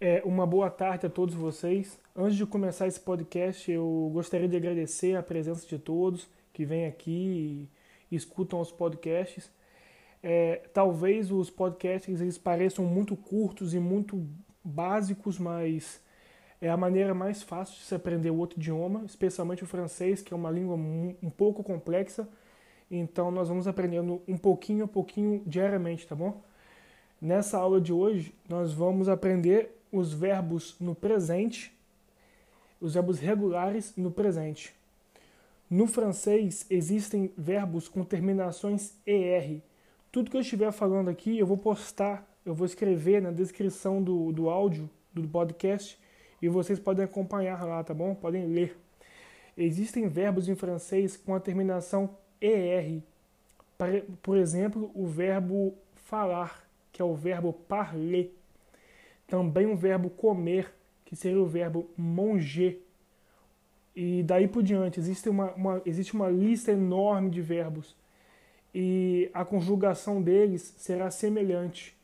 É, uma boa tarde a todos vocês. Antes de começar esse podcast, eu gostaria de agradecer a presença de todos que vêm aqui e escutam os podcasts. É, talvez os podcasts eles pareçam muito curtos e muito básicos, mas é a maneira mais fácil de se aprender outro idioma, especialmente o francês, que é uma língua um pouco complexa. Então nós vamos aprendendo um pouquinho a pouquinho diariamente, tá bom? Nessa aula de hoje, nós vamos aprender os verbos no presente, os verbos regulares no presente. No francês existem verbos com terminações ER. Tudo que eu estiver falando aqui eu vou postar, eu vou escrever na descrição do, do áudio do podcast e vocês podem acompanhar lá, tá bom? Podem ler. Existem verbos em francês com a terminação ER. Por exemplo, o verbo falar, que é o verbo parler também o verbo comer, que seria o verbo manger. E daí por diante, existe uma, uma, existe uma lista enorme de verbos e a conjugação deles será semelhante.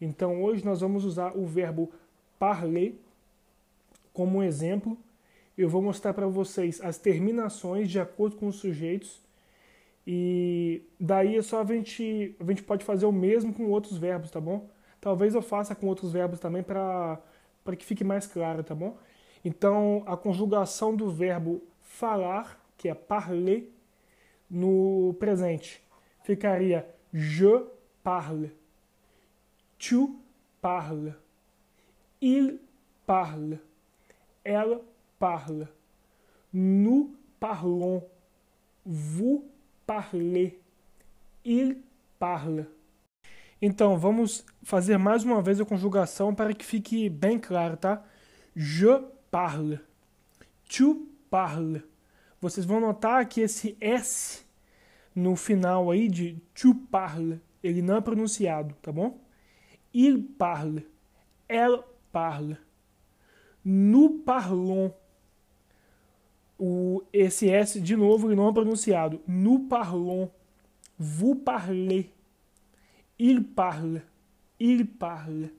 Então hoje nós vamos usar o verbo parler como um exemplo. Eu vou mostrar para vocês as terminações de acordo com os sujeitos e daí é só a gente, a gente pode fazer o mesmo com outros verbos, tá bom? Talvez eu faça com outros verbos também para que fique mais claro, tá bom? Então, a conjugação do verbo falar, que é parler, no presente, ficaria je parle, tu parle, il parle, ela parle, nous parlons, vous parlez, il parle. Então, vamos fazer mais uma vez a conjugação para que fique bem claro, tá? Je parle. Tu parles. Vocês vão notar que esse S no final aí de tu parle, ele não é pronunciado, tá bom? Il parle. Elle parle. Nous parlons. O, esse S, de novo, ele não é pronunciado. Nous parlons. Vous parlez il parle, il parle.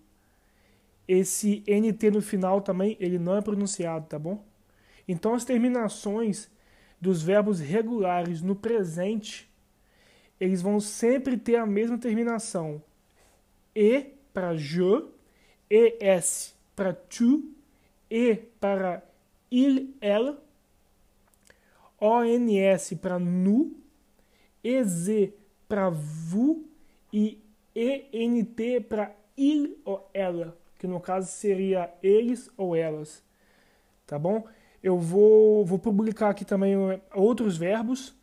Esse NT no final também, ele não é pronunciado, tá bom? Então as terminações dos verbos regulares no presente, eles vão sempre ter a mesma terminação. E para je, ES para tu, E para il, ela, ONS para nu, EZ para vous e ENT para il ou ela, que no caso seria eles ou elas. Tá bom? Eu vou, vou publicar aqui também outros verbos.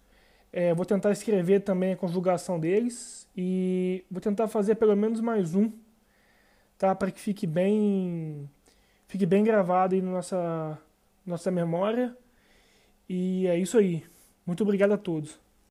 É, vou tentar escrever também a conjugação deles e vou tentar fazer pelo menos mais um, tá? Para que fique bem, fique bem gravado aí na nossa, nossa memória. E é isso aí. Muito obrigado a todos.